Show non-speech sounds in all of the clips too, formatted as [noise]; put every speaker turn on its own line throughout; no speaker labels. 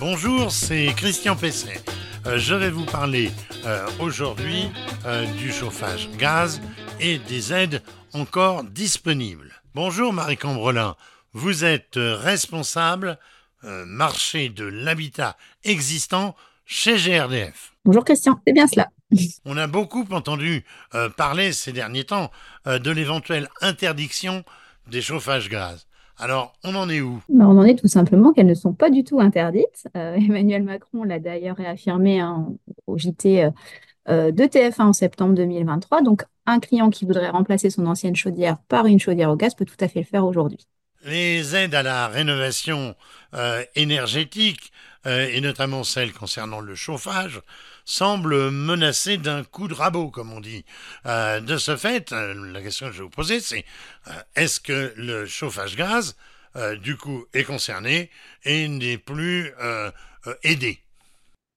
Bonjour, c'est Christian Pesset. Euh, je vais vous parler euh, aujourd'hui euh, du chauffage gaz et des aides encore disponibles. Bonjour Marie Cambrelin, vous êtes responsable marché de l'habitat existant chez GRDF.
Bonjour Christian, c'est bien cela.
On a beaucoup entendu parler ces derniers temps de l'éventuelle interdiction des chauffages gaz. Alors, on en est où?
Ben, On en est tout simplement qu'elles ne sont pas du tout interdites. Euh, [laughs] Emmanuel Macron l'a d'ailleurs réaffirmé hein, au JT euh, euh, de TF1 en septembre 2023. Donc, un client qui voudrait remplacer son ancienne chaudière par une chaudière au gaz peut tout à fait le faire aujourd'hui.
Les aides à la rénovation énergétique, et notamment celles concernant le chauffage, semblent menacées d'un coup de rabot, comme on dit. de ce fait, la question que je vais vous poser, c'est est-ce que le chauffage gaz, du coup, est concerné et n'est plus aidé?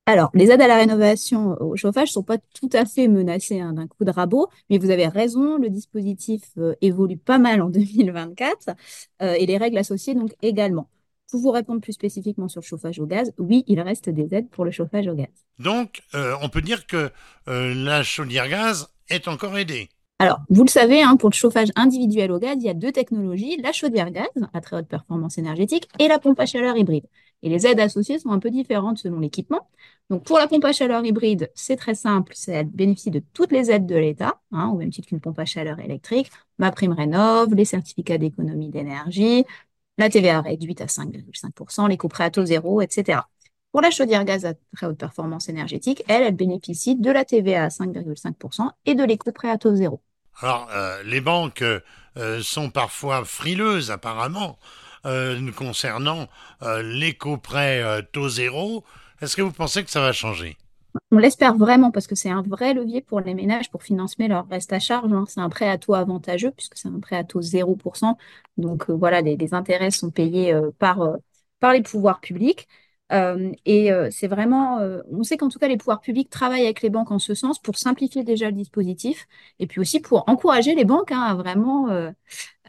Alors, les aides à la rénovation au chauffage ne sont pas tout à fait menacées hein, d'un coup de rabot, mais vous avez raison, le dispositif euh, évolue pas mal en [laughs] 2024 euh, et les règles associées donc également. Pour vous répondre plus spécifiquement sur le chauffage au gaz, oui, il reste des aides pour le chauffage au gaz.
Donc, euh, on peut dire que la chaudière gaz est encore aidée.
Alors, vous le savez, hein, pour le chauffage individuel au gaz, il y a deux technologies, la chaudière gaz à très haute performance énergétique et la pompe à chaleur hybride. Et les aides associées sont un peu différentes selon l'équipement. Donc, pour la pompe à chaleur hybride, c'est très simple, elle bénéficie de toutes les aides de l'État, hein, au même titre qu'une pompe à chaleur électrique, ma prime rénov, les certificats d'économie d'énergie, la TVA réduite à 5,5%, les coûts à taux zéro, etc. Pour la chaudière gaz à très haute performance énergétique, elle, elle bénéficie de la TVA à 5,5% et de l'éco prêt à taux zéro.
Alors, euh, les banques euh, sont parfois frileuses, apparemment, euh, concernant l'éco-prêt taux zéro. Est-ce que vous pensez que ça va changer?
On l'espère vraiment parce que c'est un vrai levier pour les ménages pour financer leur reste à charge. Hein. C'est un prêt à taux avantageux puisque c'est un prêt à taux 0%. Donc voilà, les, intérêts sont payés par les pouvoirs publics. Euh, et euh, c'est vraiment, euh, on sait qu'en tout cas, les pouvoirs publics travaillent avec les banques en ce sens pour simplifier déjà le dispositif et puis aussi pour encourager les banques hein, à vraiment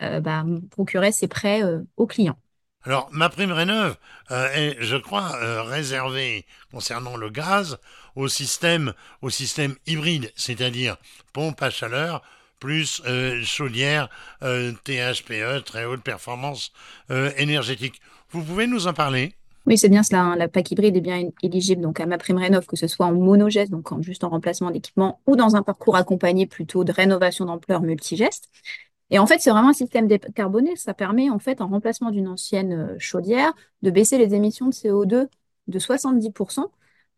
bah, procurer ces prêts aux clients.
Alors, ma prime rénov est, je crois, réservée concernant le gaz au système, au système hybride, c'est-à-dire pompe à chaleur plus chaudière THPE, très haute performance énergétique. Vous pouvez nous en parler?
Oui, c'est bien cela. Hein. La PAC hybride est bien éligible donc à ma prime rénov, que ce soit en monogeste, donc juste en remplacement d'équipement, ou dans un parcours accompagné plutôt de rénovation d'ampleur multigeste. Et en fait, c'est vraiment un système décarboné. Ça permet, en fait, en remplacement d'une ancienne euh, chaudière, de baisser les émissions de CO2 de 70%.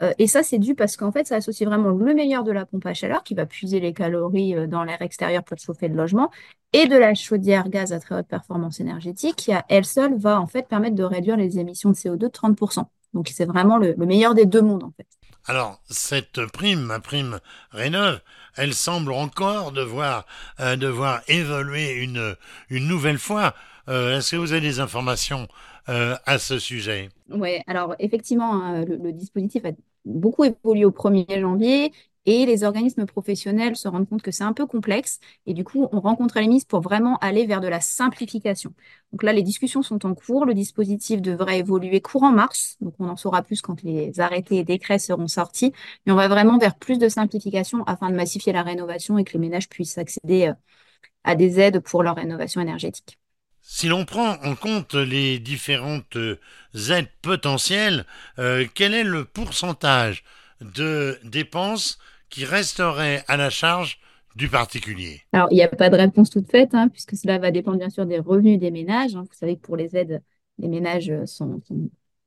Euh, et ça, c'est dû parce qu'en fait, ça associe vraiment le meilleur de la pompe à chaleur qui va puiser les calories euh, dans l'air extérieur pour chauffer le logement et de la chaudière gaz à très haute performance énergétique qui, elle seule, va en fait permettre de réduire les émissions de CO2 de 30%. Donc, c'est vraiment le, meilleur des deux mondes, en fait.
Alors, cette prime, ma prime Rénov, elle semble encore devoir, euh, devoir évoluer une nouvelle fois. Est-ce que vous avez des informations euh, à ce sujet
Oui, alors effectivement, hein, le, dispositif a beaucoup évolué au 1er janvier et les organismes professionnels se rendent compte que c'est un peu complexe et du coup, on rencontre les ministres pour vraiment aller vers de la simplification. Donc là, les discussions sont en cours. Le dispositif devrait évoluer courant mars. Donc on en saura plus quand les arrêtés et décrets seront sortis. Mais on va vraiment vers plus de simplification afin de massifier la rénovation et que les ménages puissent accéder euh, à des aides pour leur rénovation énergétique.
Si l'on prend en compte les différentes euh, aides potentielles, euh, quel est le pourcentage de dépenses qui resterait à la charge du particulier?
Alors, il n'y a pas de réponse toute faite, hein, puisque cela va dépendre bien sûr des revenus des ménages. Hein. Vous savez que pour les aides, les ménages sont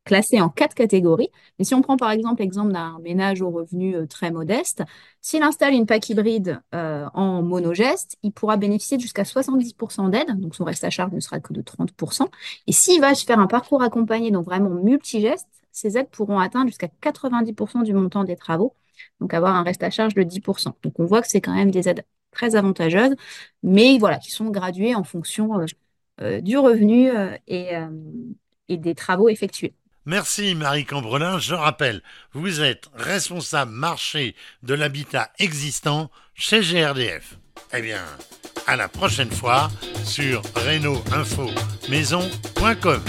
classé en quatre catégories. Mais si on prend par exemple l'exemple d'un ménage aux revenus euh, très modeste, s'il installe une PAC hybride euh, en monogeste, il pourra bénéficier de jusqu'à 70% d'aide, donc son reste à charge ne sera que de 30%. Et s'il va faire un parcours accompagné, donc vraiment multigeste, ces aides pourront atteindre jusqu'à 90% du montant des travaux, donc avoir un reste à charge de 10%. Donc on voit que c'est quand même des aides très avantageuses, mais voilà, qui sont graduées en fonction euh, du revenu et des travaux effectués.
Merci Marie Cambrelin. Je rappelle, vous êtes responsable marché de l'habitat existant chez GRDF. Eh bien, à la prochaine fois sur reno Maison.com.